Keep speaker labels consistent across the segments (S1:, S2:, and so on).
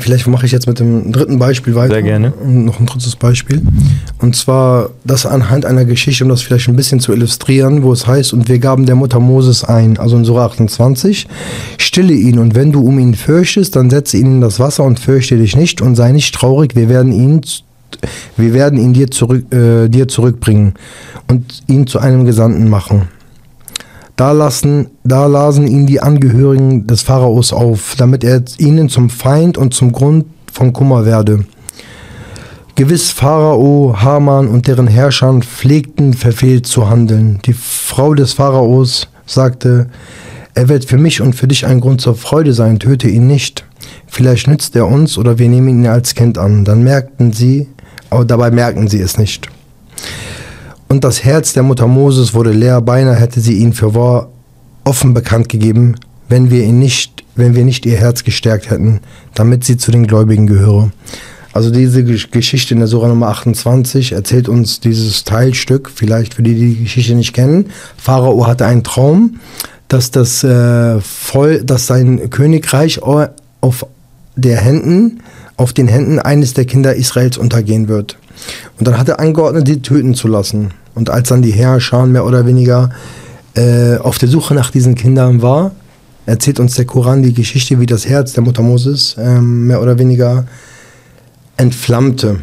S1: Vielleicht mache ich jetzt mit dem dritten Beispiel weiter.
S2: Sehr gerne.
S1: Noch ein drittes Beispiel. Und zwar das anhand einer Geschichte, um das vielleicht ein bisschen zu illustrieren, wo es heißt, und wir gaben der Mutter Moses ein, also in Surah 28, stille ihn und wenn du um ihn fürchtest, dann setze ihn in das Wasser und fürchte dich nicht und sei nicht traurig, wir werden ihn, wir werden ihn dir, zurück, äh, dir zurückbringen und ihn zu einem Gesandten machen. Da, lassen, da lasen ihn die Angehörigen des Pharaos auf, damit er ihnen zum Feind und zum Grund von Kummer werde. Gewiss Pharao, Haman und deren Herrschern pflegten verfehlt zu handeln. Die Frau des Pharaos sagte, er wird für mich und für dich ein Grund zur Freude sein, töte ihn nicht. Vielleicht nützt er uns oder wir nehmen ihn als Kind an. Dann merkten sie, aber dabei merken sie es nicht. Und das Herz der Mutter Moses wurde leer, beinahe hätte sie ihn für wahr offen bekannt gegeben, wenn wir ihn nicht, wenn wir nicht ihr Herz gestärkt hätten, damit sie zu den Gläubigen gehöre. Also diese Geschichte in der Sura Nummer 28 erzählt uns dieses Teilstück, vielleicht für die, die die Geschichte nicht kennen. Pharao hatte einen Traum, dass das äh, voll, dass sein Königreich auf der Händen, auf den Händen eines der Kinder Israels untergehen wird. Und dann hat er angeordnet, sie töten zu lassen. Und als dann die Herrscher mehr oder weniger äh, auf der Suche nach diesen Kindern war, erzählt uns der Koran die Geschichte, wie das Herz der Mutter Moses äh, mehr oder weniger entflammte.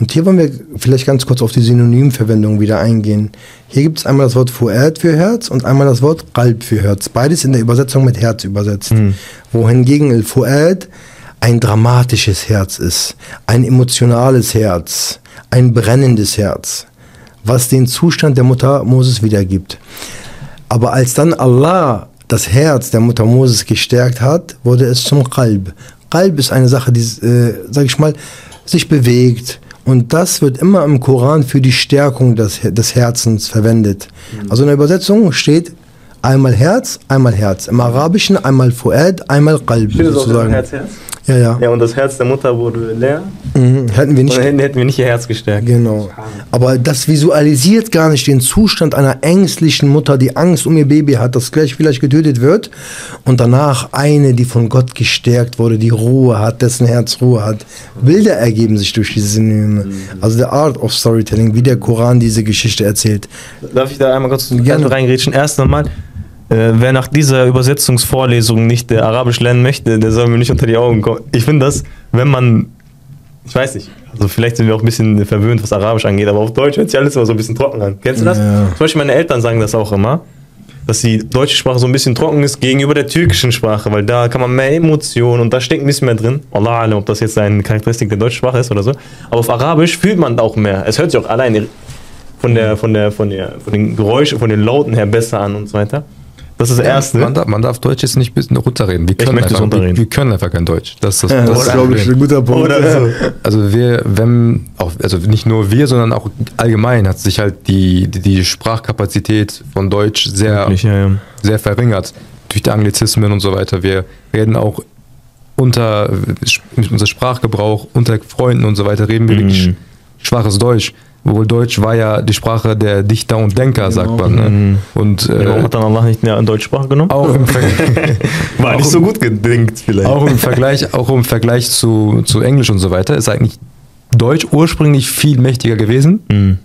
S1: Und hier wollen wir vielleicht ganz kurz auf die Synonymverwendung wieder eingehen. Hier gibt es einmal das Wort Fuad für Herz und einmal das Wort Qalb für Herz. Beides in der Übersetzung mit Herz übersetzt. Mhm. Wohingegen El Fuad ein dramatisches Herz ist, ein emotionales Herz, ein brennendes Herz was den Zustand der Mutter Moses wiedergibt. Aber als dann Allah das Herz der Mutter Moses gestärkt hat, wurde es zum Qalb. Qalb ist eine Sache, die, äh, sag ich mal, sich bewegt. Und das wird immer im Koran für die Stärkung des, des Herzens verwendet. Mhm. Also in der Übersetzung steht einmal Herz, einmal Herz. Im Arabischen einmal Fuad, einmal Qalb.
S2: Sozusagen. Herz, Herz?
S1: Ja, ja.
S2: Ja, und das Herz der Mutter wurde leer.
S1: Mhm. Hätten wir nicht.
S2: Hätten, hätten, wir nicht ihr Herz gestärkt.
S1: Genau. Aber das visualisiert gar nicht den Zustand einer ängstlichen Mutter, die Angst um ihr Baby hat, das gleich vielleicht getötet wird. Und danach eine, die von Gott gestärkt wurde, die Ruhe hat, dessen Herz Ruhe hat. Bilder ergeben sich durch diese Synonyme. Mhm. Also der Art of Storytelling, wie der Koran diese Geschichte erzählt.
S2: Darf ich da einmal kurz Gerne. reingrätschen? Erst einmal äh, wer nach dieser Übersetzungsvorlesung nicht äh, Arabisch lernen möchte, der soll mir nicht unter die Augen kommen. Ich finde das, wenn man, ich weiß nicht, also vielleicht sind wir auch ein bisschen verwöhnt, was Arabisch angeht, aber auf Deutsch hört sich alles immer so ein bisschen trocken an. Kennst du das? Ja. Zum Beispiel meine Eltern sagen das auch immer, dass die deutsche Sprache so ein bisschen trocken ist gegenüber der türkischen Sprache, weil da kann man mehr Emotionen und da steckt ein bisschen mehr drin. Allah ob das jetzt eine Charakteristik der deutschen Sprache ist oder so. Aber auf Arabisch fühlt man auch mehr. Es hört sich auch alleine von der, von der, von der, von den Geräuschen, von den Lauten her besser an und so weiter. Das ist das Erste.
S3: Man darf, man darf Deutsch jetzt nicht ein runterreden. Wir können, einfach, wir, wir, können einfach kein Deutsch. Das ist, das, das ist glaube ich, ein guter Punkt. Also, also wir, wenn, auch, also nicht nur wir, sondern auch allgemein hat sich halt die, die, die Sprachkapazität von Deutsch sehr, Wirklich, ja, ja. sehr verringert. Durch die Anglizismen und so weiter. Wir reden auch unter, mit unserem Sprachgebrauch, unter Freunden und so weiter, reden wir mhm. wirklich schwaches Deutsch. Obwohl Deutsch war ja die Sprache der Dichter und Denker, genau. sagt man. Ne? Mhm. Und,
S2: äh, Warum hat dann Allah nicht eine Deutschsprache genommen?
S3: Auch im
S2: war nicht so gut gedenkt vielleicht.
S3: Auch im Vergleich, auch im Vergleich zu, zu Englisch und so weiter ist eigentlich Deutsch ursprünglich viel mächtiger gewesen. Mhm.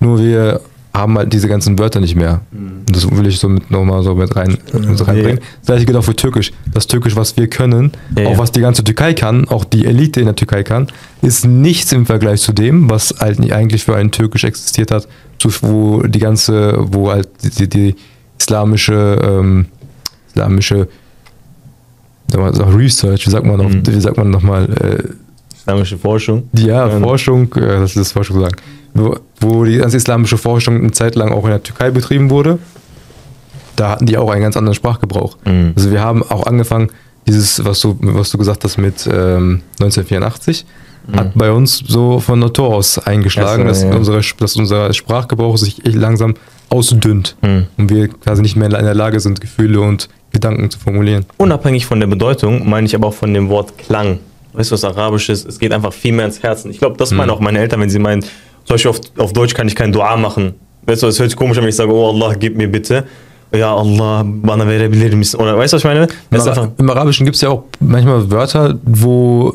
S3: Nur wir haben halt diese ganzen Wörter nicht mehr. Mhm. Das will ich so mit nochmal so mit rein mit reinbringen. Das gleiche gilt auch für Türkisch. Das Türkisch, was wir können, ja, auch was die ganze Türkei kann, auch die Elite in der Türkei kann, ist nichts im Vergleich zu dem, was halt nicht eigentlich für ein Türkisch existiert hat, wo die ganze, wo halt die, die islamische, ähm, islamische Research, wie sagt man noch, mhm. wie sagt man nochmal? Äh,
S2: islamische Forschung.
S3: Ja, Forschung, äh, das ist das Forschung sagen wo, wo die ganze islamische Forschung eine Zeit lang auch in der Türkei betrieben wurde, da hatten die auch einen ganz anderen Sprachgebrauch. Mhm. Also wir haben auch angefangen, dieses, was du, was du gesagt hast mit ähm, 1984, mhm. hat bei uns so von Natur aus eingeschlagen, dass, ja. unsere, dass unser Sprachgebrauch sich langsam ausdünnt mhm. und wir quasi nicht mehr in der Lage sind, Gefühle und Gedanken zu formulieren.
S2: Unabhängig von der Bedeutung meine ich aber auch von dem Wort Klang. Weißt du, was Arabisch ist? Es geht einfach viel mehr ins Herzen. Ich glaube, das meinen mhm. auch meine Eltern, wenn sie meinen, zum Beispiel auf, auf Deutsch kann ich kein Dua machen. Weißt du, es hört sich komisch an, wenn ich sage, oh Allah, gib mir bitte. ja Allah, bana verebilir? Oder weißt du, was ich meine?
S3: Im, Ara Im Arabischen gibt es ja auch manchmal Wörter, wo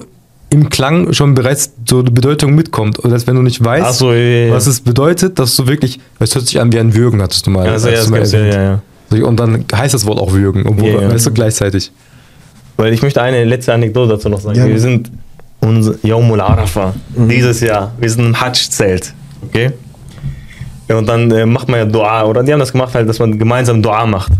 S3: im Klang schon bereits so eine Bedeutung mitkommt. Oder als wenn du nicht weißt,
S2: so, ja, ja.
S3: was es bedeutet, dass du wirklich, es hört sich an wie ein Würgen, hattest du mal.
S2: Also, ja,
S3: du
S2: mal ja,
S3: ja, Und dann heißt das Wort auch Würgen, obwohl, ja, weißt du, gleichzeitig.
S2: Weil ich möchte eine letzte Anekdote dazu noch sagen. Wir sind unser Yawmul Arafa mhm. dieses Jahr. Wir sind im Hajj-Zelt. Okay? Ja, und dann äh, macht man ja Dua, oder die haben das gemacht, halt, dass man gemeinsam Dua macht.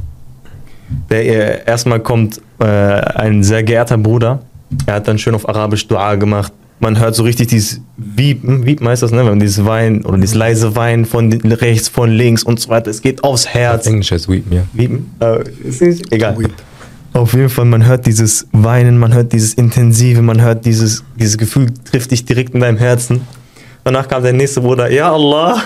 S2: Der, äh, erstmal kommt äh, ein sehr geehrter Bruder, er hat dann schön auf Arabisch Dua gemacht. Man hört so richtig dieses Wiepen, Wiepen heißt das, ne? Wenn man dieses Wein oder dieses leise Wein von rechts, von links und so weiter. Es geht aufs Herz.
S3: Englisch heißt Weepen, ja.
S2: Wiepen? Äh, ist egal. Weep. Auf jeden Fall, man hört dieses Weinen, man hört dieses Intensive, man hört dieses, dieses Gefühl, trifft dich direkt in deinem Herzen. Danach kam der nächste Bruder, ja Allah,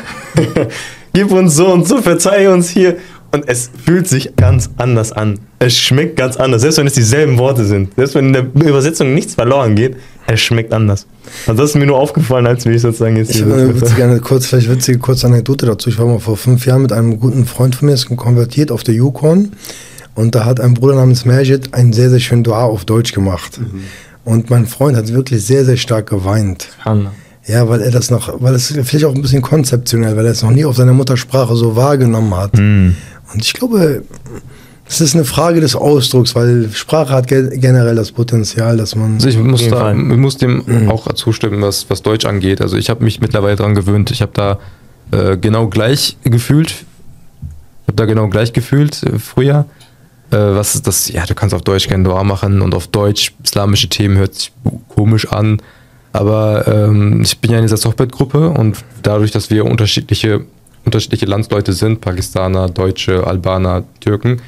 S2: gib uns so und so, verzeih uns hier. Und es fühlt sich ganz anders an. Es schmeckt ganz anders, selbst wenn es dieselben Worte sind. Selbst wenn in der Übersetzung nichts verloren geht, es schmeckt anders. Also das ist mir nur aufgefallen, als wir sozusagen jetzt
S1: ich hier Ich gerne kurz, vielleicht witzige kurze Anekdote dazu. Ich war mal vor fünf Jahren mit einem guten Freund von mir, ist konvertiert auf der Yukon. Und da hat ein Bruder namens Majid ein sehr, sehr schön Dua auf Deutsch gemacht. Mhm. Und mein Freund hat wirklich sehr, sehr stark geweint.
S2: Hanna.
S1: Ja, weil er das noch, weil es vielleicht auch ein bisschen konzeptionell, weil er es noch nie auf seiner Muttersprache so wahrgenommen hat. Mm. Und ich glaube, es ist eine Frage des Ausdrucks, weil Sprache hat generell das Potenzial, dass man.
S3: Also ich muss, da, ich muss dem mhm. auch zustimmen, was, was Deutsch angeht. Also ich habe mich mittlerweile daran gewöhnt. Ich habe da äh, genau gleich gefühlt. Ich habe da genau gleich gefühlt äh, früher. Äh, was ist das? Ja, du kannst auf Deutsch kein Dua machen und auf Deutsch islamische Themen hört sich komisch an. Aber ähm, ich bin ja in dieser Softbet-Gruppe und dadurch, dass wir unterschiedliche, unterschiedliche Landsleute sind, Pakistaner, Deutsche, Albaner, Türken,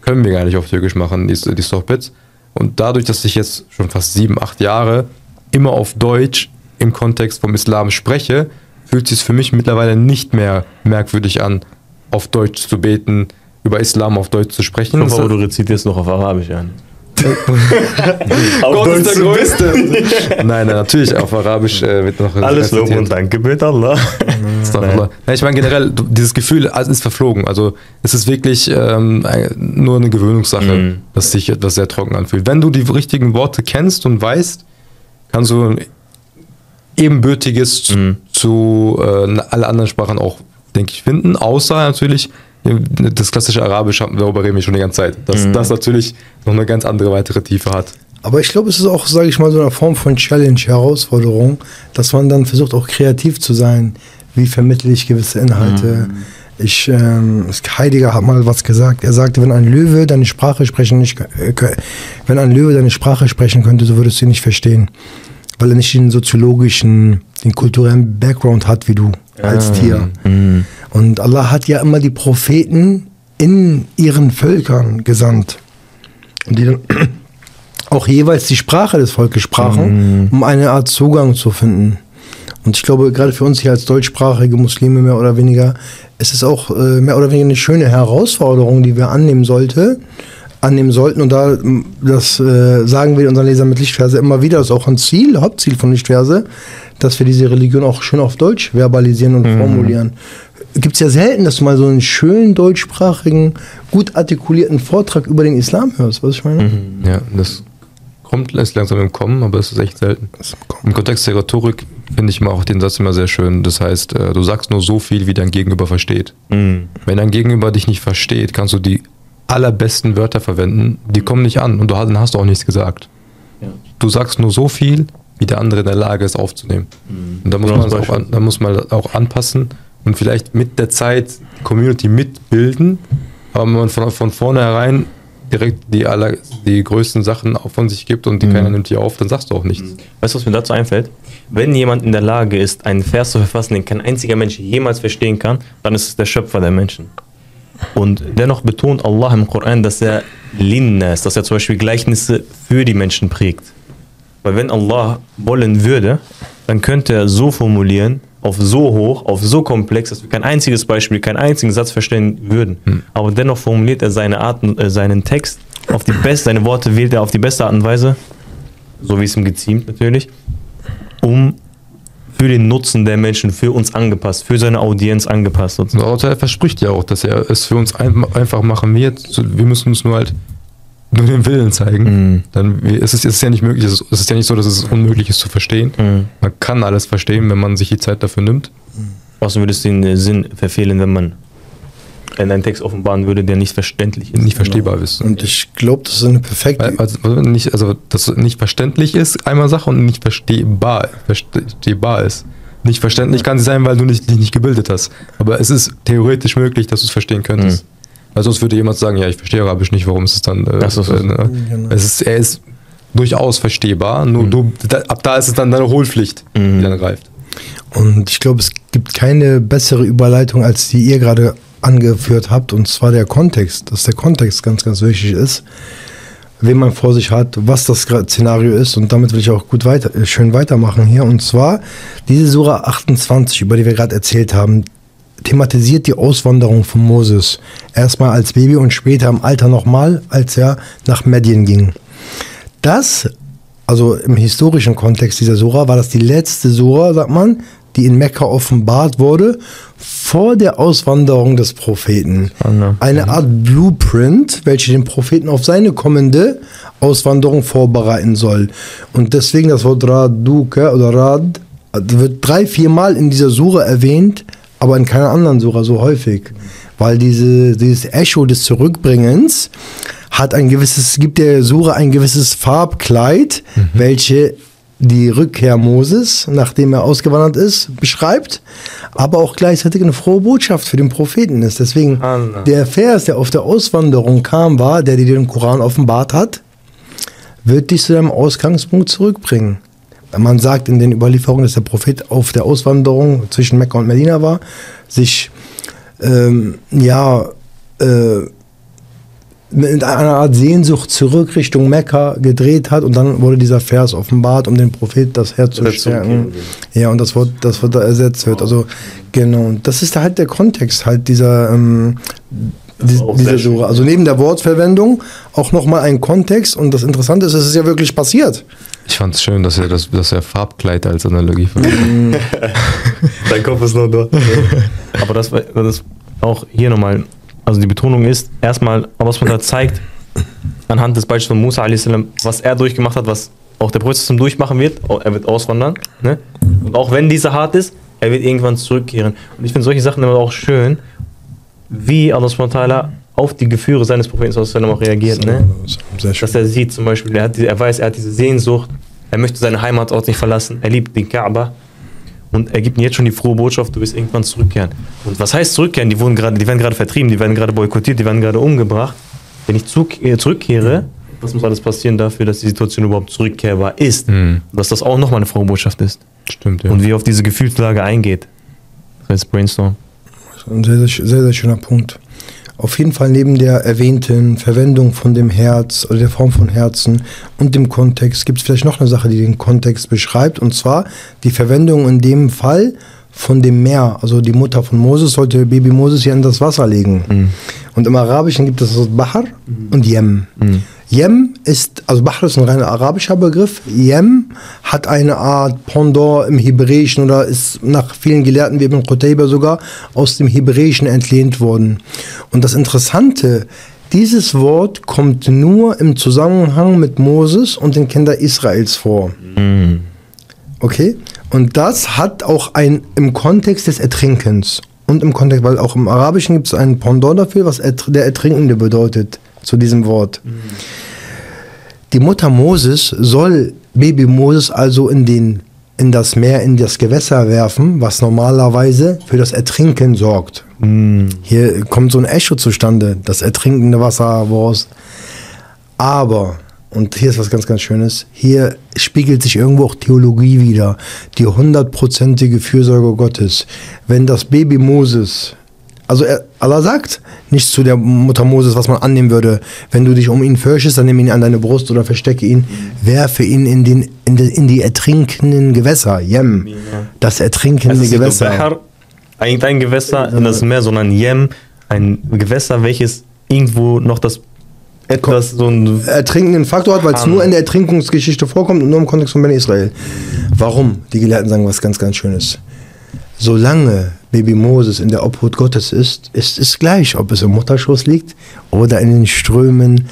S3: können wir gar nicht auf Türkisch machen, die, die Softbets. Und dadurch, dass ich jetzt schon fast sieben, acht Jahre immer auf Deutsch im Kontext vom Islam spreche, fühlt sich für mich mittlerweile nicht mehr merkwürdig an, auf Deutsch zu beten, über Islam auf Deutsch zu sprechen.
S2: Ich hoffe, du rezitierst noch auf Arabisch an.
S3: Gott ist der Größte. nein, nein, natürlich auf Arabisch äh, wird noch.
S2: Alles Lob und Danke mit Allah.
S3: Nein. Ich meine generell, dieses Gefühl ist verflogen. Also es ist wirklich ähm, nur eine Gewöhnungssache, mhm. dass sich etwas sehr trocken anfühlt. Wenn du die richtigen Worte kennst und weißt, kannst du ebenbürtiges mhm. zu, zu äh, allen anderen Sprachen auch, denke ich, finden. Außer natürlich das klassische Arabisch, darüber reden wir schon die ganze Zeit. Dass mhm. das natürlich noch eine ganz andere weitere Tiefe hat.
S1: Aber ich glaube, es ist auch, sage ich mal, so eine Form von Challenge, Herausforderung, dass man dann versucht, auch kreativ zu sein. Wie vermittle ich gewisse Inhalte? Mhm. Ich, ähm, Heidegger hat mal was gesagt. Er sagte, wenn ein Löwe deine Sprache sprechen nicht, äh, wenn ein Löwe deine Sprache sprechen könnte, so würdest du ihn nicht verstehen, weil er nicht den soziologischen, den kulturellen Background hat wie du als Tier. Mhm. Und Allah hat ja immer die Propheten in ihren Völkern gesandt. Und die dann auch jeweils die Sprache des Volkes sprachen, mhm. um eine Art Zugang zu finden. Und ich glaube, gerade für uns hier als deutschsprachige Muslime mehr oder weniger, ist es auch äh, mehr oder weniger eine schöne Herausforderung, die wir annehmen sollte, annehmen sollten. Und da, das äh, sagen wir unseren Lesern mit Lichtverse immer wieder, das ist auch ein Ziel, Hauptziel von Lichtverse, dass wir diese Religion auch schön auf Deutsch verbalisieren und mhm. formulieren gibt es ja selten, dass du mal so einen schönen deutschsprachigen, gut artikulierten Vortrag über den Islam hörst, was ich meine?
S3: Mhm. Ja, das kommt erst langsam im Kommen, aber es ist echt selten. Im Kontext der Rhetorik finde ich immer auch den Satz immer sehr schön. Das heißt, äh, du sagst nur so viel, wie dein Gegenüber versteht. Mhm. Wenn dein Gegenüber dich nicht versteht, kannst du die allerbesten Wörter verwenden, die kommen nicht an und du hast, dann hast du auch nichts gesagt. Ja. Du sagst nur so viel, wie der andere in der Lage ist aufzunehmen. Mhm. Und da muss, man auch an, da muss man auch anpassen und vielleicht mit der Zeit die Community mitbilden, aber wenn man von, von vornherein direkt die, aller, die größten Sachen von sich gibt und die mhm. keiner nimmt die auf, dann sagst du auch nichts. Mhm.
S2: Weißt du, was mir dazu einfällt? Wenn jemand in der Lage ist, einen Vers zu verfassen, den kein einziger Mensch jemals verstehen kann, dann ist es der Schöpfer der Menschen. Und dennoch betont Allah im Koran, dass er Linna ist, dass er zum Beispiel Gleichnisse für die Menschen prägt. Weil wenn Allah wollen würde, dann könnte er so formulieren, auf so hoch, auf so komplex, dass wir kein einziges Beispiel, keinen einzigen Satz verstehen würden. Hm. Aber dennoch formuliert er seine Art, äh, seinen Text auf die beste, seine Worte wählt er auf die beste Art und Weise, so wie es ihm geziemt natürlich, um für den Nutzen der Menschen, für uns angepasst, für seine Audienz angepasst.
S3: Also er verspricht ja auch, dass er es für uns einfach machen wird. Wir müssen uns nur halt nur den Willen zeigen. Mhm. Dann ist es, ist ja nicht möglich, es ist ja nicht so, dass es unmöglich ist zu verstehen. Mhm. Man kann alles verstehen, wenn man sich die Zeit dafür nimmt.
S2: Außerdem würde es den Sinn verfehlen, wenn man einen Text offenbaren würde, der nicht verständlich ist.
S3: Nicht verstehbar genau. ist.
S1: Und ich glaube, das ist eine perfekte.
S3: Also, also, nicht, also, dass nicht verständlich ist, einmal Sache, und nicht verstehbar, verstehbar ist. Nicht verständlich kann sie sein, weil du nicht, dich nicht gebildet hast. Aber es ist theoretisch möglich, dass du es verstehen könntest. Mhm. Weil sonst würde jemand sagen, ja, ich verstehe Arabisch nicht, warum ist es dann. Äh, das ist äh, ne? genau. es ist, er ist durchaus verstehbar, nur mhm. du, da, ab da ist es dann deine Hohlpflicht, mhm. die dann greift.
S1: Und ich glaube, es gibt keine bessere Überleitung, als die ihr gerade angeführt habt, und zwar der Kontext, dass der Kontext ganz, ganz wichtig ist, wen man vor sich hat, was das Szenario ist, und damit will ich auch gut weiter, äh, schön weitermachen hier. Und zwar diese Sura 28, über die wir gerade erzählt haben, thematisiert die Auswanderung von Moses. Erstmal als Baby und später im Alter nochmal, als er nach Medien ging. Das, also im historischen Kontext dieser Sura, war das die letzte Sura, sagt man, die in Mekka offenbart wurde vor der Auswanderung des Propheten. Eine Art Blueprint, welche den Propheten auf seine kommende Auswanderung vorbereiten soll. Und deswegen das Wort Raduke oder Rad wird drei, vier Mal in dieser Sura erwähnt, aber in keiner anderen Sura so häufig. Weil diese, dieses Echo des Zurückbringens hat ein gewisses, gibt der Sura ein gewisses Farbkleid, mhm. welche die Rückkehr Moses, nachdem er ausgewandert ist, beschreibt, aber auch gleichzeitig eine frohe Botschaft für den Propheten ist. Deswegen Anna. der Vers, der auf der Auswanderung kam, war, der dir den Koran offenbart hat, wird dich zu deinem Ausgangspunkt zurückbringen. Man sagt in den Überlieferungen, dass der Prophet auf der Auswanderung zwischen Mekka und Medina war, sich ähm, ja äh, mit einer Art Sehnsucht zurück Richtung Mekka gedreht hat und dann wurde dieser Vers offenbart, um den Prophet das Herz zu stärken. Ja, und das Wort, das Wort da ersetzt wird. Also genau, das ist halt der Kontext halt dieser ähm, die, dieser Sura. Also neben der Wortverwendung auch nochmal ein Kontext und das Interessante ist, es ist ja wirklich passiert.
S3: Ich fand es schön, dass er, das, dass er Farbkleid als Analogie verwendet.
S2: Dein Kopf ist noch dort. Aber das, das auch hier nochmal also die Betonung ist erstmal, was man da zeigt, anhand des Beispiels von Musa a.s., was er durchgemacht hat, was auch der Prophet durchmachen wird, er wird auswandern. Ne? Und auch wenn dieser hart ist, er wird irgendwann zurückkehren. Und ich finde solche Sachen immer auch schön, wie Allah auf die Gefühle seines Propheten auch reagiert. Ne? Dass er sieht zum Beispiel, er, hat, er weiß, er hat diese Sehnsucht, er möchte seine Heimatort nicht verlassen, er liebt den Kaaba und er gibt mir jetzt schon die frohe Botschaft, du wirst irgendwann zurückkehren. Und was heißt zurückkehren? Die, wurden grade, die werden gerade vertrieben, die werden gerade boykottiert, die werden gerade umgebracht. Wenn ich äh, zurückkehre, was muss alles passieren dafür, dass die Situation überhaupt zurückkehrbar ist? Mhm. Dass das auch nochmal eine frohe Botschaft ist.
S3: Stimmt, ja.
S2: Und wie er auf diese Gefühlslage eingeht. Das heißt Brainstorm.
S1: Ein sehr, sehr, sehr, sehr schöner Punkt. Auf jeden Fall neben der erwähnten Verwendung von dem Herz oder der Form von Herzen und dem Kontext gibt es vielleicht noch eine Sache, die den Kontext beschreibt, und zwar die Verwendung in dem Fall von dem Meer. Also die Mutter von Moses sollte Baby Moses hier in das Wasser legen. Mhm. Und im Arabischen gibt es das Bahar mhm. und Yem. Mhm. Yem ist, also Bahr ist ein rein arabischer Begriff. Yem hat eine Art Pendant im Hebräischen oder ist nach vielen Gelehrten wie Ibn Qutayba sogar aus dem Hebräischen entlehnt worden. Und das Interessante, dieses Wort kommt nur im Zusammenhang mit Moses und den Kindern Israels vor. Mhm. Okay? Und das hat auch ein im Kontext des Ertrinkens und im Kontext, weil auch im Arabischen gibt es einen Pendant dafür, was der Ertrinkende bedeutet zu diesem Wort. Die Mutter Moses soll Baby Moses also in, den, in das Meer, in das Gewässer werfen, was normalerweise für das Ertrinken sorgt. Hier kommt so ein Echo zustande, das ertrinkende Wasser, woraus. Aber, und hier ist was ganz, ganz Schönes, hier spiegelt sich irgendwo auch Theologie wieder, die hundertprozentige Fürsorge Gottes. Wenn das Baby Moses also Allah sagt nicht zu der Mutter Moses, was man annehmen würde. Wenn du dich um ihn fürchtest, dann nimm ihn an deine Brust oder verstecke ihn. Werfe ihn in, den, in, die, in die ertrinkenden Gewässer. Yem. Das ertrinkende also Gewässer. Bahar,
S2: eigentlich ein Gewässer in das Meer, sondern Yem. Ein Gewässer, welches irgendwo noch das
S1: etwas so ein ertrinkenden Faktor hat, weil es nur in der Ertrinkungsgeschichte vorkommt und nur im Kontext von Ben Israel. Warum? Die Gelehrten sagen was ganz, ganz Schönes. Solange Baby Moses in der Obhut Gottes ist, ist es gleich, ob es im Mutterschoß liegt oder in den Strömen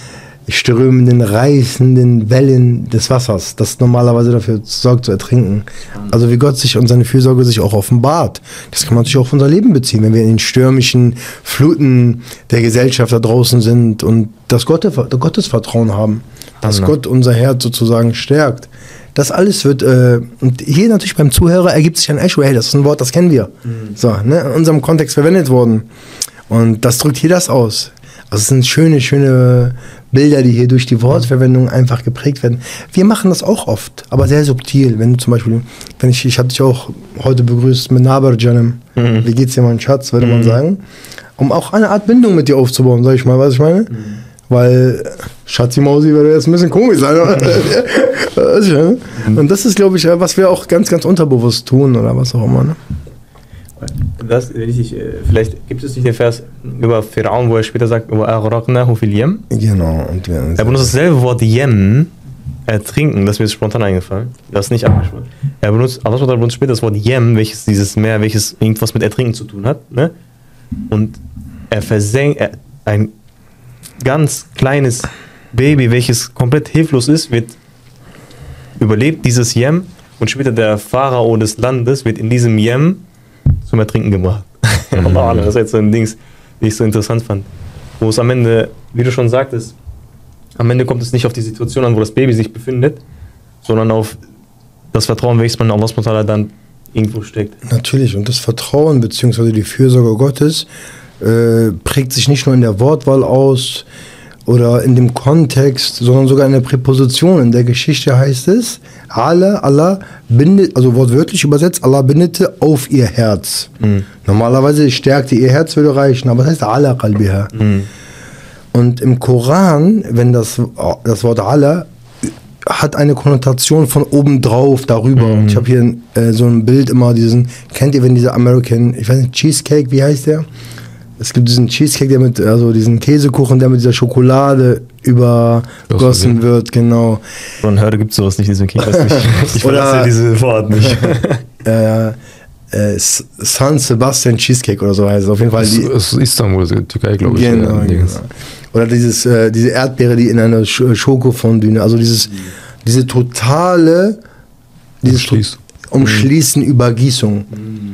S1: strömenden, reißenden Wellen des Wassers, das normalerweise dafür sorgt zu ertrinken. Also wie Gott sich und seine Fürsorge sich auch offenbart. Das kann man sich auch auf unser Leben beziehen, wenn wir in den stürmischen Fluten der Gesellschaft da draußen sind und das Gottesvertrauen haben, dass. Gott unser Herz sozusagen stärkt. Das alles wird, äh, und hier natürlich beim Zuhörer ergibt sich ein Echo, hey, das ist ein Wort, das kennen wir. Mhm. So, ne, in unserem Kontext verwendet worden. Und das drückt hier das aus. Also es sind schöne, schöne Bilder, die hier durch die Wortverwendung einfach geprägt werden. Wir machen das auch oft, aber sehr subtil. Wenn du zum Beispiel, wenn ich, ich habe dich auch heute begrüßt mit Naber Janem. Mhm. Wie geht's dir, mein Schatz, würde mhm. man sagen. Um auch eine Art Bindung mit dir aufzubauen, sag ich mal, was ich meine? Mhm. Weil Schatzi Mausi würde jetzt ein bisschen komisch sein. Mhm. Und das ist, glaube ich, was wir auch ganz, ganz unterbewusst tun oder was auch immer. Ne?
S2: Das, ich, äh, vielleicht gibt es nicht den Vers über Pharaon, wo er später sagt, über.
S1: Genau. Und
S2: er benutzt dasselbe Wort Yem, ertrinken, das ist mir spontan eingefallen. Das ist nicht abgesprochen. Er benutzt, Allah benutzt später das Wort Yem, welches dieses Meer, welches irgendwas mit Ertrinken zu tun hat. Ne? Und er versenkt, er, ein ganz kleines Baby, welches komplett hilflos ist, wird überlebt dieses Yem und später der Pharao des Landes wird in diesem Yem zum Ertrinken gebracht. Mhm. das ist jetzt so ein Dings, die ich so interessant fand. Wo es am Ende, wie du schon sagtest, am Ende kommt es nicht auf die Situation an, wo das Baby sich befindet, sondern auf das Vertrauen, welches man in Allah dann irgendwo steckt.
S1: Natürlich, und das Vertrauen bzw. die Fürsorge Gottes äh, prägt sich nicht nur in der Wortwahl aus, oder in dem Kontext, sondern sogar in der Präposition. In der Geschichte heißt es, Allah, Allah bindet, also wortwörtlich übersetzt, Allah bindete auf ihr Herz. Mhm. Normalerweise stärkte ihr Herz würde reichen, aber das heißt Allah qalbiha. Mhm. Und im Koran, wenn das, das Wort Allah hat eine Konnotation von obendrauf, darüber. Mhm. Ich habe hier äh, so ein Bild immer, diesen, kennt ihr, wenn dieser American, ich weiß nicht, Cheesecake, wie heißt der? Es gibt diesen Cheesecake, der mit, also diesen Käsekuchen, der mit dieser Schokolade übergossen wird, genau.
S2: Und heute gibt es sowas nicht, deswegen ich weiß nicht. Ich verlasse diese Wort nicht.
S1: äh, äh, San Sebastian Cheesecake oder so heißt es auf jeden Fall. Die,
S3: das ist Istanbul, Türkei, glaube ich. Genau,
S1: genau. Oder dieses, äh, diese Erdbeere, die in einer Schokofondüne, also dieses, diese totale dieses Umschließ. Umschließen, Übergießung. Mhm.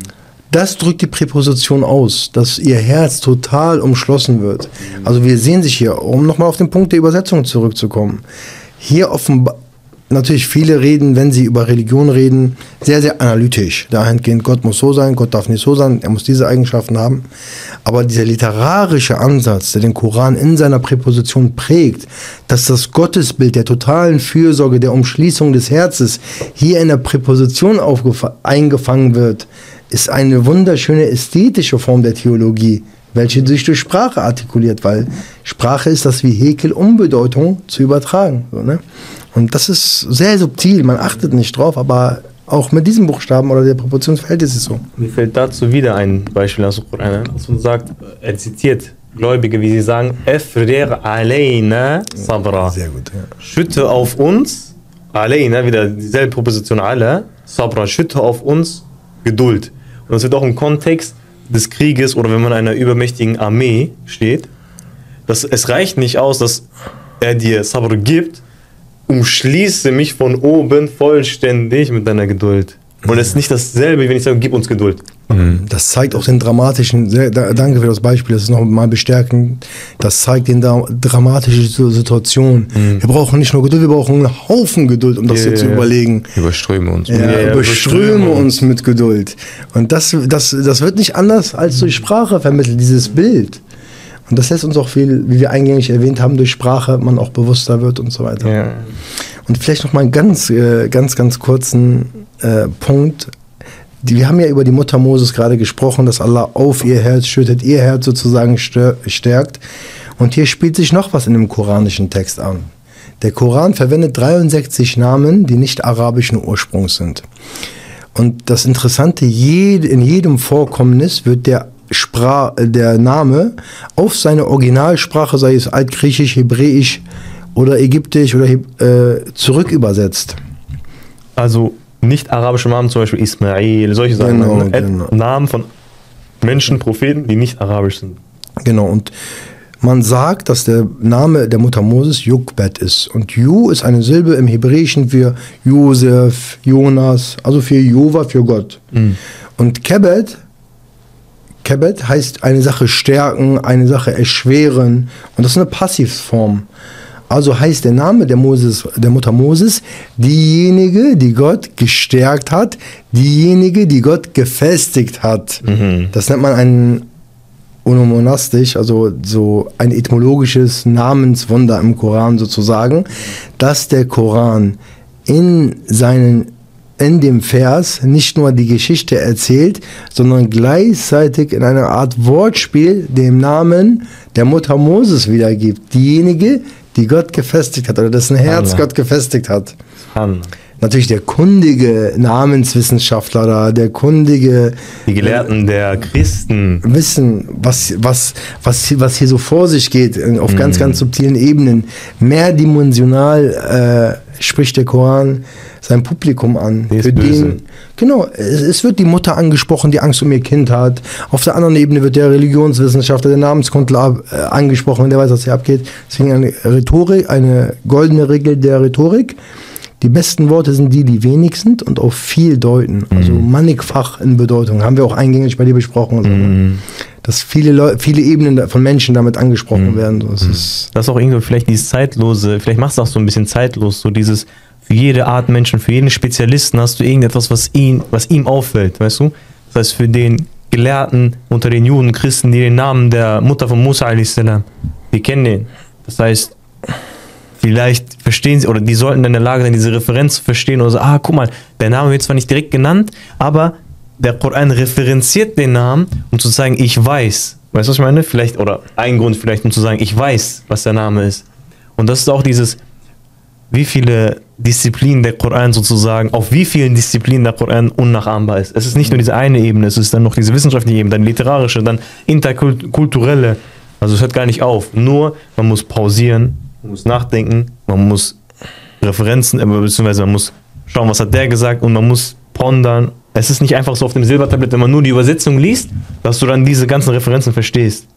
S1: Das drückt die Präposition aus, dass ihr Herz total umschlossen wird. Also wir sehen sich hier, um nochmal auf den Punkt der Übersetzung zurückzukommen. Hier offenbar, natürlich viele reden, wenn sie über Religion reden, sehr, sehr analytisch. Dahingehend, Gott muss so sein, Gott darf nicht so sein, er muss diese Eigenschaften haben. Aber dieser literarische Ansatz, der den Koran in seiner Präposition prägt, dass das Gottesbild der totalen Fürsorge, der Umschließung des Herzens hier in der Präposition eingefangen wird, ist eine wunderschöne ästhetische Form der Theologie, welche sich durch Sprache artikuliert, weil Sprache ist das Vehikel, um Bedeutung zu übertragen. So, ne? Und das ist sehr subtil, man achtet nicht drauf, aber auch mit diesen Buchstaben oder der Proportionsverhältnis ist es so.
S2: Mir fällt dazu wieder ein Beispiel aus dem Koran, als man sagt, er zitiert Gläubige, wie sie sagen, Efrir alayna sabra. Sehr gut, ja. Schütte auf uns, alayna, wieder dieselbe Proposition alle, sabra, schütte auf uns Geduld. Und das wird auch im Kontext des Krieges oder wenn man einer übermächtigen Armee steht, dass es reicht nicht aus, dass er dir Sabr gibt, umschließe mich von oben vollständig mit deiner Geduld. Und es ist nicht dasselbe, wenn ich sage, gib uns Geduld.
S1: Mhm. Das zeigt auch den dramatischen, sehr, danke für das Beispiel, das ist nochmal bestärkend, das zeigt den dramatischen Situation. Mhm. Wir brauchen nicht nur Geduld, wir brauchen einen Haufen Geduld, um das yeah, hier zu überlegen.
S3: Überströme uns.
S1: Ja, ja, überströme uns mit Geduld. Und das, das, das wird nicht anders als durch Sprache vermittelt, dieses Bild. Und das lässt uns auch viel, wie wir eingängig erwähnt haben, durch Sprache man auch bewusster wird und so weiter. Und vielleicht noch mal einen ganz, äh, ganz, ganz kurzen äh, Punkt. Die, wir haben ja über die Mutter Moses gerade gesprochen, dass Allah auf ihr Herz schüttet, ihr Herz sozusagen stärkt. Und hier spielt sich noch was in dem koranischen Text an. Der Koran verwendet 63 Namen, die nicht arabischen Ursprungs sind. Und das Interessante, in jedem Vorkommnis wird der, Sprach, der Name auf seine Originalsprache, sei es altgriechisch, hebräisch oder ägyptisch oder äh, zurückübersetzt.
S2: Also nicht-arabische Namen, zum Beispiel Ismail, solche Sachen. Genau, genau. Namen von Menschen, Propheten, die nicht arabisch sind.
S1: Genau, und man sagt, dass der Name der Mutter Moses Jukbet ist. Und Ju ist eine Silbe im Hebräischen für Josef, Jonas, also für Jova, für Gott. Mhm. Und Kebet, Kebet heißt eine Sache stärken, eine Sache erschweren. Und das ist eine Passivform. Also heißt der Name der, Moses, der Mutter Moses diejenige, die Gott gestärkt hat, diejenige, die Gott gefestigt hat. Mhm. Das nennt man einen onomonastisch, also so ein etymologisches Namenswunder im Koran sozusagen, dass der Koran in seinen in dem Vers nicht nur die Geschichte erzählt, sondern gleichzeitig in einer Art Wortspiel dem Namen der Mutter Moses wiedergibt. Diejenige, die Gott gefestigt hat oder dessen Herz Allah. Gott gefestigt hat. Allah. Natürlich der kundige Namenswissenschaftler da, der kundige.
S2: Die Gelehrten der Christen.
S1: Wissen, was, was, was, was hier so vor sich geht, auf mm. ganz, ganz subtilen Ebenen. Mehrdimensional äh, spricht der Koran sein Publikum an.
S2: Der für den,
S1: genau, es, es, wird die Mutter angesprochen, die Angst um ihr Kind hat. Auf der anderen Ebene wird der Religionswissenschaftler, der Namenskundler äh, angesprochen, der weiß, was hier abgeht. Deswegen eine Rhetorik, eine goldene Regel der Rhetorik. Die besten Worte sind die, die wenig sind und auch viel deuten. Also mhm. mannigfach in Bedeutung. Haben wir auch eingängig bei dir besprochen. Also, mhm. Dass viele, Leute, viele Ebenen von Menschen damit angesprochen mhm. werden.
S2: Das, mhm. ist, das ist auch irgendwie vielleicht dieses Zeitlose, vielleicht machst du auch so ein bisschen zeitlos, so dieses für jede Art Menschen, für jeden Spezialisten hast du irgendetwas, was, ihn, was ihm auffällt, weißt du? Das heißt, für den Gelehrten unter den Juden, Christen, die den Namen der Mutter von Musa die kennen den. Das heißt, vielleicht verstehen sie, oder die sollten in der Lage sein, diese Referenz zu verstehen oder so, ah, guck mal, der Name wird zwar nicht direkt genannt, aber der Koran referenziert den Namen, um zu sagen, ich weiß. Weißt du, was ich meine? Vielleicht, oder ein Grund vielleicht, um zu sagen, ich weiß, was der Name ist. Und das ist auch dieses, wie viele Disziplinen der Koran sozusagen, auf wie vielen Disziplinen der Koran unnachahmbar ist. Es ist nicht nur diese eine Ebene, es ist dann noch diese wissenschaftliche Ebene, dann literarische, dann interkulturelle. Also es hört gar nicht auf. Nur man muss pausieren, man muss nachdenken, man muss Referenzen, äh, beziehungsweise man muss schauen, was hat der gesagt und man muss pondern. Es ist nicht einfach so auf dem Silbertablett, wenn man nur die Übersetzung liest, dass du dann diese ganzen Referenzen verstehst.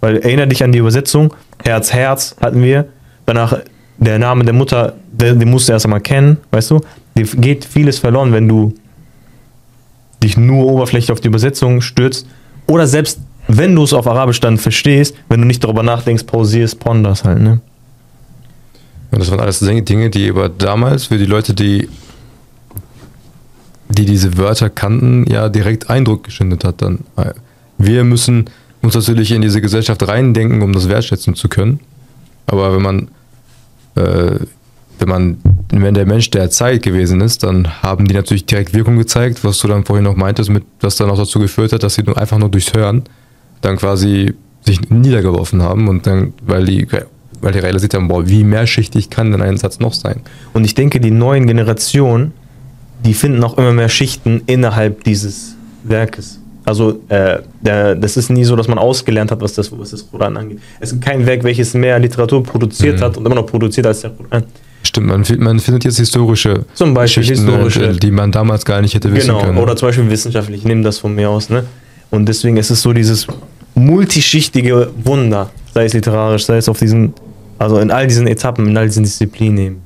S2: Weil erinnere dich an die Übersetzung, Herz, Herz hatten wir, danach der Name der Mutter, den, musst du erst einmal kennen, weißt du? Dir geht vieles verloren, wenn du dich nur oberflächlich auf die Übersetzung stürzt. Oder selbst wenn du es auf Arabisch dann verstehst, wenn du nicht darüber nachdenkst, pausierst, ponderst halt, ne?
S3: Und das waren alles Dinge, die aber damals für die Leute, die, die diese Wörter kannten, ja direkt Eindruck geschindet hat dann. Wir müssen uns natürlich in diese Gesellschaft reindenken, um das wertschätzen zu können. Aber wenn man äh, wenn man, wenn der Mensch der Zeit gewesen ist, dann haben die natürlich direkt Wirkung gezeigt, was du dann vorhin noch meintest, mit, was dann auch dazu geführt hat, dass sie nur einfach nur durchs Hören dann quasi sich niedergeworfen haben und dann, weil die, weil die realisiert haben, boah, wie mehrschichtig kann denn ein Satz noch sein?
S2: Und ich denke, die neuen Generationen, die finden auch immer mehr Schichten innerhalb dieses Werkes. Also äh, der, das ist nie so, dass man ausgelernt hat, was das, was das Koran angeht. Es ist kein Werk, welches mehr Literatur produziert mhm. hat und immer noch produziert als der Koran.
S3: Stimmt, man, man findet jetzt historische
S2: zum Beispiel historische,
S3: die man damals gar nicht hätte wissen genau, können.
S2: Oder zum Beispiel wissenschaftlich, ich nehme das von mir aus. Ne? Und deswegen ist es so dieses multischichtige Wunder, sei es literarisch, sei es auf diesen, also in all diesen Etappen, in all diesen Disziplinen eben.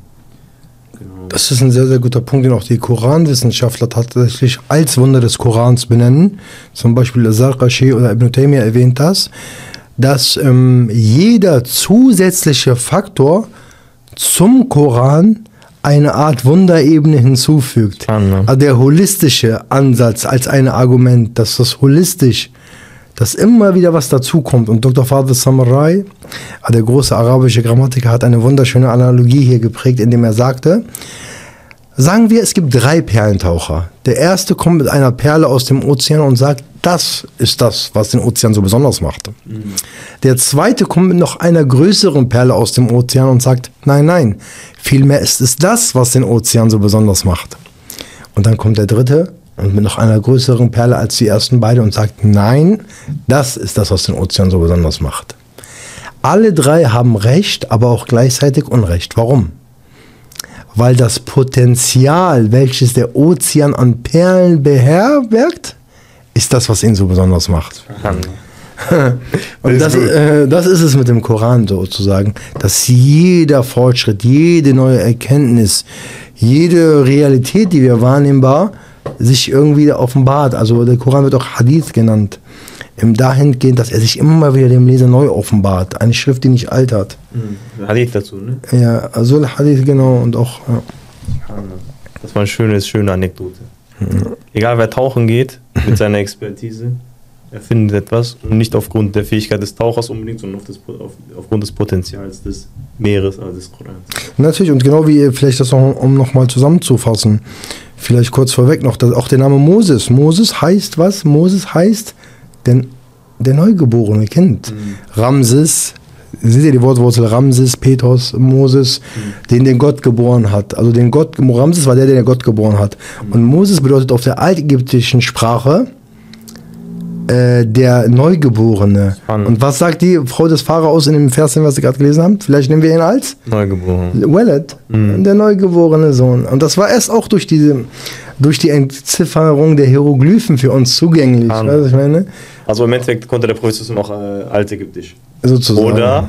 S1: Das ist ein sehr, sehr guter Punkt, den auch die Koranwissenschaftler tatsächlich als Wunder des Korans benennen. Zum Beispiel Zarqashi oder Ibn Taymiyyah erwähnt das, dass ähm, jeder zusätzliche Faktor zum Koran eine Art Wunderebene hinzufügt. Also der holistische Ansatz als ein Argument, dass das holistisch dass immer wieder was dazukommt. Und Dr. Fadl Samarai, der große arabische Grammatiker, hat eine wunderschöne Analogie hier geprägt, indem er sagte, sagen wir, es gibt drei Perlentaucher. Der erste kommt mit einer Perle aus dem Ozean und sagt, das ist das, was den Ozean so besonders macht. Mhm. Der zweite kommt mit noch einer größeren Perle aus dem Ozean und sagt, nein, nein, vielmehr ist es das, was den Ozean so besonders macht. Und dann kommt der dritte und mit noch einer größeren Perle als die ersten beiden und sagt, nein, das ist das, was den Ozean so besonders macht. Alle drei haben Recht, aber auch gleichzeitig Unrecht. Warum? weil das Potenzial, welches der Ozean an Perlen beherbergt, ist das, was ihn so besonders macht. Und das, äh, das ist es mit dem Koran sozusagen, dass jeder Fortschritt, jede neue Erkenntnis, jede Realität, die wir wahrnehmbar, sich irgendwie offenbart. Also der Koran wird auch Hadith genannt. Im dahingehend, dass er sich immer wieder dem Leser neu offenbart. Eine Schrift, die nicht altert.
S2: Mhm. Hadith dazu, ne?
S1: Ja, also Hadith genau und auch. Ja.
S2: Das war eine schöne, schöne Anekdote. Mhm. Egal wer tauchen geht mit seiner Expertise, er findet etwas und nicht aufgrund der Fähigkeit des Tauchers unbedingt, sondern auf das, auf, aufgrund des Potenzials des Meeres, also des Korans.
S1: Natürlich, und genau wie vielleicht das noch, um nochmal zusammenzufassen, vielleicht kurz vorweg noch, auch der Name Moses. Moses heißt was? Moses heißt denn der neugeborene Kind. Mhm. Ramses, seht ihr die Wortwurzel Ramses, Petrus, Moses, mhm. den den Gott geboren hat. Also den Gott, Ramses war der, den der Gott geboren hat. Mhm. Und Moses bedeutet auf der altägyptischen Sprache äh, der Neugeborene. Spannend. Und was sagt die Frau des Pharaos in dem Vers, den wir gerade gelesen haben? Vielleicht nehmen wir ihn als?
S2: Neugeboren.
S1: Wallet, mhm. der neugeborene Sohn. Und das war erst auch durch diese, durch die Entzifferung der Hieroglyphen für uns zugänglich. Weißt, ich meine?
S2: Also im Endeffekt konnte der Prophet auch äh, altägyptisch. Sozusagen. Oder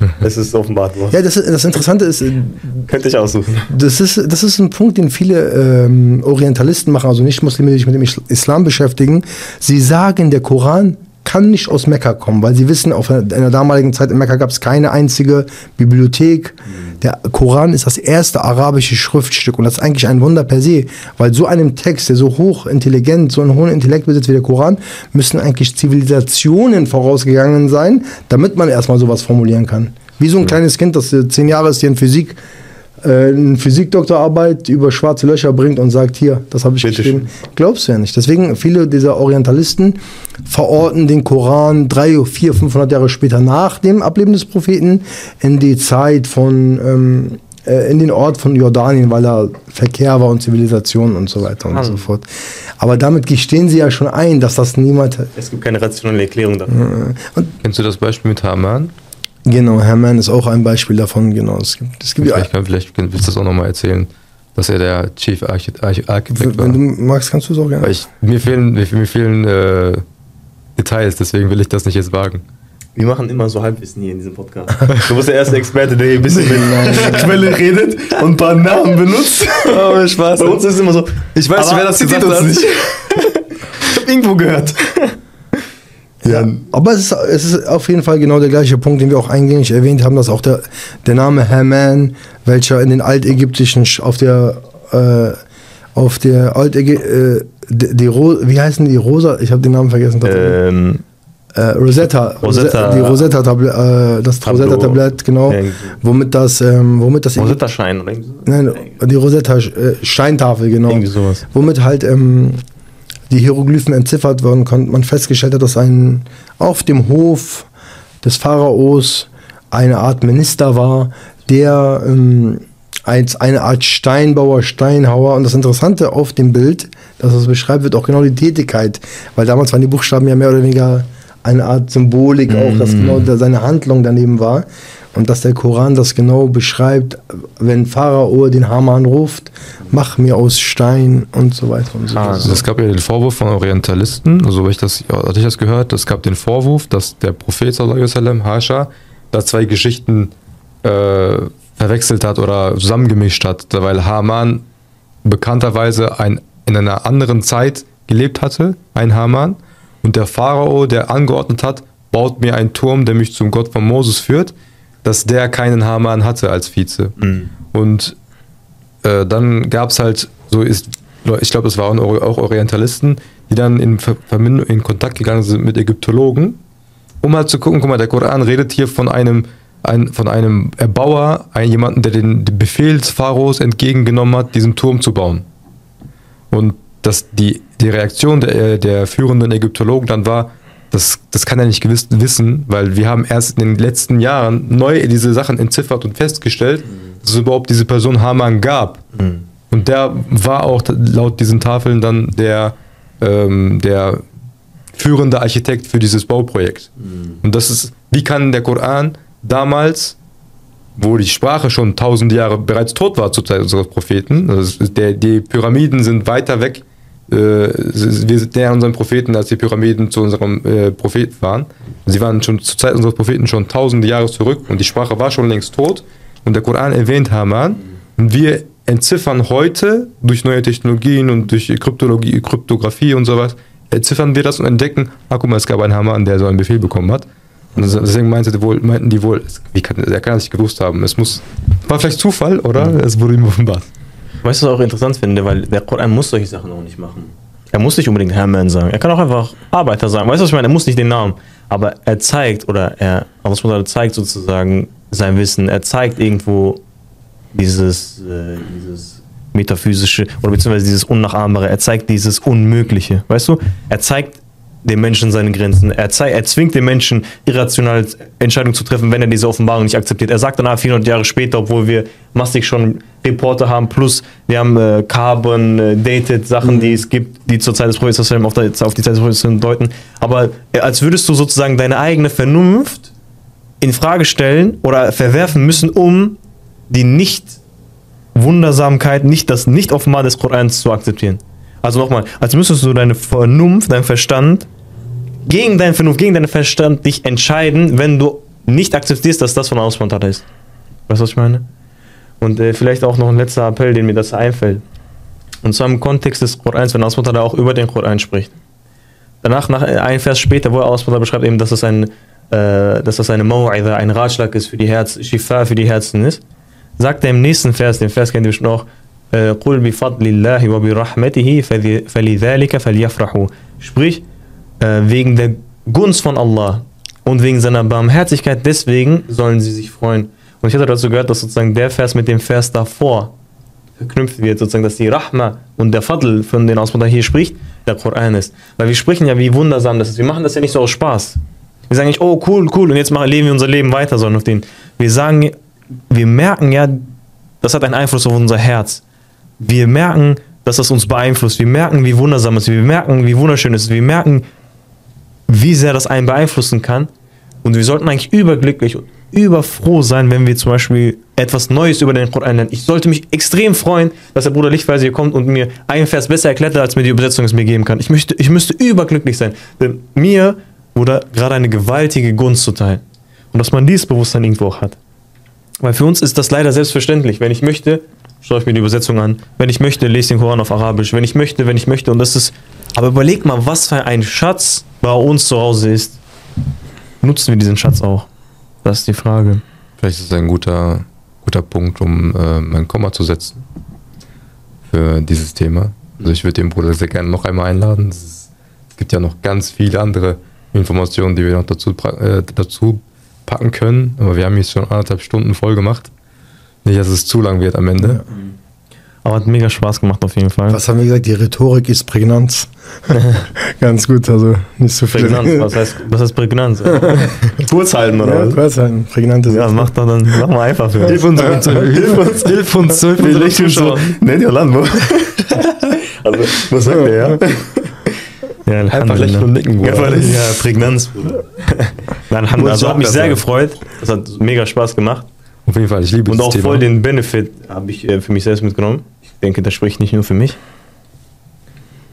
S2: es ist offenbart worden.
S1: Ja, das, das Interessante ist. Äh,
S2: Könnte ich aussuchen.
S1: Das ist, das ist ein Punkt, den viele ähm, Orientalisten machen, also Nicht-Muslime, die sich mit dem Islam beschäftigen. Sie sagen, der Koran kann nicht aus Mekka kommen, weil sie wissen, auf in der damaligen Zeit in Mekka gab es keine einzige Bibliothek. Der Koran ist das erste arabische Schriftstück und das ist eigentlich ein Wunder per se, weil so einem Text, der so hoch intelligent, so einen hohen Intellekt besitzt wie der Koran, müssen eigentlich Zivilisationen vorausgegangen sein, damit man erstmal sowas formulieren kann. Wie so ein kleines Kind, das zehn Jahre ist, hier in Physik äh, eine Physikdoktorarbeit über schwarze Löcher bringt und sagt, hier, das habe ich Bitte geschrieben. Glaubst du ja nicht. Deswegen viele dieser Orientalisten verorten den Koran drei, vier, 500 Jahre später nach dem Ableben des Propheten in die Zeit von, ähm, äh, in den Ort von Jordanien, weil da Verkehr war und Zivilisation und so weiter und ah. so fort. Aber damit gestehen sie ja schon ein, dass das niemand...
S2: Es gibt keine rationale Erklärung dafür.
S3: Und Kennst du das Beispiel mit Haman?
S1: Genau, Hermann ist auch ein Beispiel davon, genau. Es gibt, es gibt
S3: vielleicht, kann, vielleicht willst du das auch nochmal erzählen, dass er der Chief Architect war.
S1: Wenn du magst, kannst du es auch gerne.
S3: Ich, mir fehlen, mir, mir fehlen äh, Details, deswegen will ich das nicht jetzt wagen.
S2: Wir machen immer so Halbwissen hier in diesem Podcast. Du bist der erste Experte, der hier ein bisschen mit Quelle redet und ein paar Namen benutzt.
S3: Aber Spaß.
S2: Bei uns ist es immer so. Ich weiß nicht, wer das gesagt hat. Nicht. ich hab irgendwo gehört.
S1: Ja, aber es ist, es ist auf jeden Fall genau der gleiche Punkt, den wir auch eingängig erwähnt haben, dass auch der, der Name Haman, welcher in den altägyptischen auf der äh, auf der Altägy äh, die, die wie heißen die? Rosa? Ich habe den Namen vergessen. Ähm, äh, Rosetta, Rosetta, die Rosetta Tablett, äh, das Rosetta Tablett, genau, ja, womit das, ähm, womit das
S2: Rosetta Schein oder
S1: Nein, die Rosetta äh, Steintafel, genau,
S2: irgendwie sowas.
S1: womit halt ähm, die Hieroglyphen entziffert wurden, konnte man festgestellt hat, dass ein auf dem Hof des Pharaos eine Art Minister war, der ähm, als eine Art Steinbauer, Steinhauer und das Interessante auf dem Bild, das es beschreibt, wird auch genau die Tätigkeit, weil damals waren die Buchstaben ja mehr oder weniger eine Art Symbolik auch, dass mm. genau seine Handlung daneben war. Und dass der Koran das genau beschreibt, wenn Pharao den Haman ruft, mach mir aus Stein und so weiter und so
S3: fort. Also es gab ja den Vorwurf von Orientalisten, also ich das, hatte ich das gehört, es gab den Vorwurf, dass der Prophet sallam, Hascha, da zwei Geschichten äh, verwechselt hat oder zusammengemischt hat, weil Haman bekannterweise ein, in einer anderen Zeit gelebt hatte, ein Haman, und der Pharao, der angeordnet hat, baut mir einen Turm, der mich zum Gott von Moses führt dass der keinen Hamann hatte als Vize. Mhm. Und äh, dann gab es halt, so ist, ich glaube, es waren auch Orientalisten, die dann in, in Kontakt gegangen sind mit Ägyptologen, um halt zu gucken, guck mal, der Koran redet hier von einem, ein, von einem Erbauer, ein, jemanden, der den, den Befehl des Pharaos entgegengenommen hat, diesen Turm zu bauen. Und dass die, die Reaktion der, der führenden Ägyptologen dann war, das, das kann er nicht gewiss wissen, weil wir haben erst in den letzten Jahren neu diese Sachen entziffert und festgestellt, mhm. dass es überhaupt diese Person Haman gab. Mhm. Und der war auch laut diesen Tafeln dann der, ähm, der führende Architekt für dieses Bauprojekt. Mhm. Und das ist, wie kann der Koran damals wo die Sprache schon tausend Jahre bereits tot war zur Zeit unseres Propheten. Also der, die Pyramiden sind weiter weg. Äh, wir sind näher an unseren Propheten, als die Pyramiden zu unserem äh, Propheten waren. Sie waren schon zur Zeit unseres Propheten schon tausende Jahre zurück und die Sprache war schon längst tot. Und der Koran erwähnt Haman. Und wir entziffern heute durch neue Technologien und durch Kryptologie, Kryptographie und sowas, entziffern wir das und entdecken, ah, guck mal, es gab einen Haman, der so einen Befehl bekommen hat. Und deswegen meinte die wohl, meinten die wohl, kann, er kann das nicht gewusst haben. Es muss, war vielleicht Zufall, oder? Es wurde ihm offenbart.
S2: Weißt du, was ich auch interessant finde, weil der Koran muss solche Sachen auch nicht machen. Er muss nicht unbedingt Herrmann sagen. Er kann auch einfach Arbeiter sagen. Weißt du, was ich meine? Er muss nicht den Namen. Aber er zeigt, oder er, Allah zeigt sozusagen sein Wissen. Er zeigt irgendwo dieses, äh, dieses metaphysische, oder beziehungsweise dieses Unnachahmbare. Er zeigt dieses Unmögliche. Weißt du? Er zeigt dem Menschen seine Grenzen. Er, er zwingt den Menschen, irrational Entscheidungen zu treffen, wenn er diese Offenbarung nicht akzeptiert. Er sagt danach 400 Jahre später, obwohl wir massig schon Reporter haben, plus wir haben äh, Carbon-Dated äh, Sachen, mhm. die es gibt, die zur Zeit des Propheten auf, auf die Zeit des Propheten deuten. Aber äh, als würdest du sozusagen deine eigene Vernunft in Frage stellen oder verwerfen müssen, um die Nicht-Wundersamkeit, nicht das Nicht-Offenbar des Korans zu akzeptieren. Also nochmal, als müsstest du deine Vernunft, dein Verstand, gegen deinen Vernunft, gegen deinen Verstand dich entscheiden, wenn du nicht akzeptierst, dass das von Allah ist. Weißt du, was ich meine? Und äh, vielleicht auch noch ein letzter Appell, den mir das einfällt. Und zwar im Kontext des Korans, wenn Allah auch über den Koran spricht. Danach, nach, äh, ein Vers später, wo Allah beschreibt eben, dass es ein, äh, dass das eine Mau'idha, ein Ratschlag ist für die Herzen, Shifa für die Herzen ist, sagt er im nächsten Vers, den Vers kennt ihr schon auch, äh, قul bifadlillahi wa birahmatihi falidhalika falyafrahu. Sprich, äh, wegen der Gunst von Allah und wegen seiner Barmherzigkeit, deswegen sollen sie sich freuen. Und ich hatte dazu gehört, dass sozusagen der Vers mit dem Vers davor verknüpft wird, sozusagen, dass die Rahma und der Fadl, von denen Ausmutter hier spricht, der Koran ist. Weil wir sprechen ja, wie wundersam das ist. Wir machen das ja nicht so aus Spaß. Wir sagen nicht, oh cool, cool, und jetzt machen, leben wir unser Leben weiter, sondern auf den. Wir sagen, wir merken ja, das hat einen Einfluss auf unser Herz wir merken, dass das uns beeinflusst. Wir merken, wie wundersam es ist. Wir merken, wie wunderschön es ist. Wir merken, wie sehr das einen beeinflussen kann. Und wir sollten eigentlich überglücklich und überfroh sein, wenn wir zum Beispiel etwas Neues über den Koran lernen. Ich sollte mich extrem freuen, dass der Bruder Lichtweise hier kommt und mir einen Vers besser erklärt, als mir die Übersetzung es mir geben kann. Ich, möchte, ich müsste überglücklich sein. Denn mir wurde gerade eine gewaltige Gunst zuteil. Und dass man dieses Bewusstsein irgendwo auch hat. Weil für uns ist das leider selbstverständlich. Wenn ich möchte, schaue ich mir die Übersetzung an. Wenn ich möchte, lese den Koran auf Arabisch. Wenn ich möchte, wenn ich möchte. Und das ist. Aber überleg mal, was für ein Schatz bei uns zu Hause ist. Nutzen wir diesen Schatz auch? Das ist die Frage.
S3: Vielleicht ist es ein guter, guter Punkt, um äh, mein Komma zu setzen für dieses Thema. Also ich würde den Bruder sehr gerne noch einmal einladen. es gibt ja noch ganz viele andere Informationen, die wir noch dazu, äh, dazu packen können. Aber wir haben jetzt schon anderthalb Stunden voll gemacht. Nicht, dass es zu lang wird am Ende.
S2: Aber hat mega Spaß gemacht auf jeden Fall.
S1: Was haben wir gesagt? Die Rhetorik ist Prägnanz. Ganz gut, also nicht so viel.
S2: Prägnanz, was heißt, was heißt Prägnanz? kurz halten oder
S1: ja, was? Kurz halten, prägnante
S2: Ja, mach doch dann, mach mal einfach für
S3: Hilf uns, hilf uns, hilf uns, hilf uns, hilf uns so.
S2: Nenn dir Land, Also, was sagt der, ja? Ja, Einfach lächeln und nicken. Ja, ja, Prägnanz. Nein, also hat mich sehr gefreut. Das hat mega Spaß gemacht.
S3: Auf jeden Fall, ich liebe
S2: Und auch Thema. voll den Benefit habe ich äh, für mich selbst mitgenommen. Ich denke, das spricht nicht nur für mich.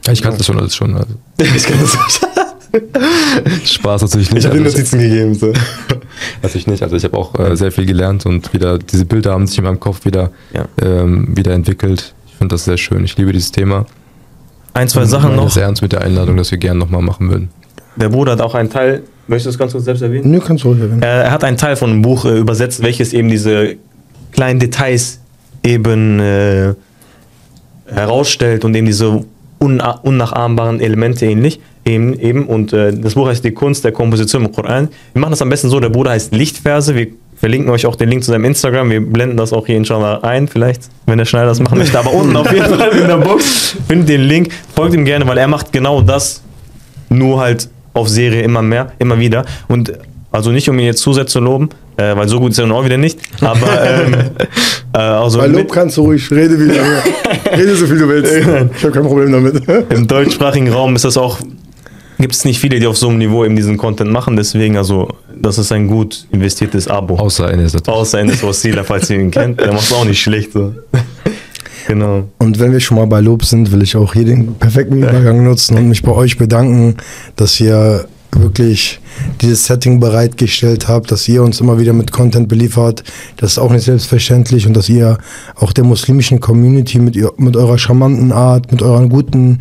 S3: Ja, ich kann das schon alles schon. Also. ich kann das nicht. Spaß natürlich nicht.
S2: Ich habe also Notizen gegeben. So.
S3: Natürlich nicht. Also ich habe auch äh, sehr viel gelernt und wieder diese Bilder haben sich in meinem Kopf wieder, ja. ähm, wieder entwickelt. Ich finde das sehr schön. Ich liebe dieses Thema.
S2: Ein, zwei Sachen noch.
S3: sehr ernst mit der Einladung, dass wir gerne nochmal machen würden.
S2: Der Bruder hat auch einen Teil Möchtest du das ganz kurz selbst erwähnen?
S1: Nö, kannst du ruhig erwähnen.
S2: Er, hat einen Teil von einem Buch äh, übersetzt, welches eben diese kleinen Details eben äh, herausstellt und eben diese unnachahmbaren Elemente ähnlich. Eben, eben. Und äh, das Buch heißt Die Kunst der Komposition im Koran. Wir machen das am besten so, der Bruder heißt Lichtverse. Wir verlinken euch auch den Link zu seinem Instagram. Wir blenden das auch hier inshallah ein, vielleicht, wenn der Schneider das machen möchte. Aber unten auf jeden Fall in der Box findet den Link. Folgt ihm gerne, weil er macht genau das, nur halt auf Serie immer mehr, immer wieder. Und also nicht, um ihn jetzt zu sehr zu loben, äh, weil so gut ist er nun auch wieder nicht. Aber ähm,
S1: äh, also Bei Lob kannst du ruhig, rede wieder. rede so viel du willst. Ich habe kein Problem damit.
S2: Im deutschsprachigen Raum ist das auch gibt es nicht viele, die auf so einem Niveau eben diesen Content machen. Deswegen, also, das ist ein gut investiertes Abo.
S3: Außer Enes.
S2: Außer Enes Wasila, falls ihr ihn kennt. Der macht es auch nicht schlecht. So.
S1: Genau. Und wenn wir schon mal bei Lob sind, will ich auch hier den perfekten Übergang nutzen und mich bei euch bedanken, dass ihr wirklich dieses Setting bereitgestellt habt, dass ihr uns immer wieder mit Content beliefert. Das ist auch nicht selbstverständlich und dass ihr auch der muslimischen Community mit, ihr, mit eurer charmanten Art, mit eurem guten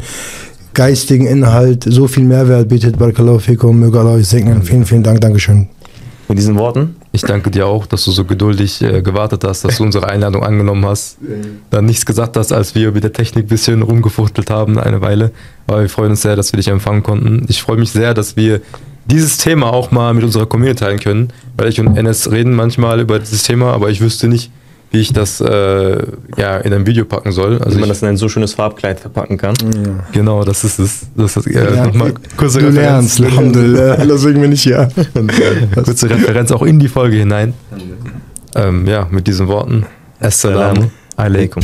S1: geistigen Inhalt so viel Mehrwert bietet. Barakallahu fikum, möge Allah euch segnen. Vielen, vielen Dank, Dankeschön.
S2: Mit diesen Worten?
S3: Ich danke dir auch, dass du so geduldig äh, gewartet hast, dass du unsere Einladung angenommen hast. Dann nichts gesagt hast, als wir mit der Technik ein bisschen rumgefuchtelt haben eine Weile. Aber wir freuen uns sehr, dass wir dich empfangen konnten. Ich freue mich sehr, dass wir dieses Thema auch mal mit unserer Community teilen können, weil ich und Enes reden manchmal über dieses Thema, aber ich wüsste nicht, wie ich das äh, ja, in ein Video packen soll.
S2: Also wie man das in ein so schönes Farbkleid verpacken kann.
S3: Ja. Genau, das ist es. Das ist,
S1: äh, ja, nochmal kurze du Referenz. lernst, Alhamdulillah.
S3: Deswegen bin ich hier. Kurze Referenz auch in die Folge hinein. Ähm, ja, mit diesen Worten. Assalamu alaikum.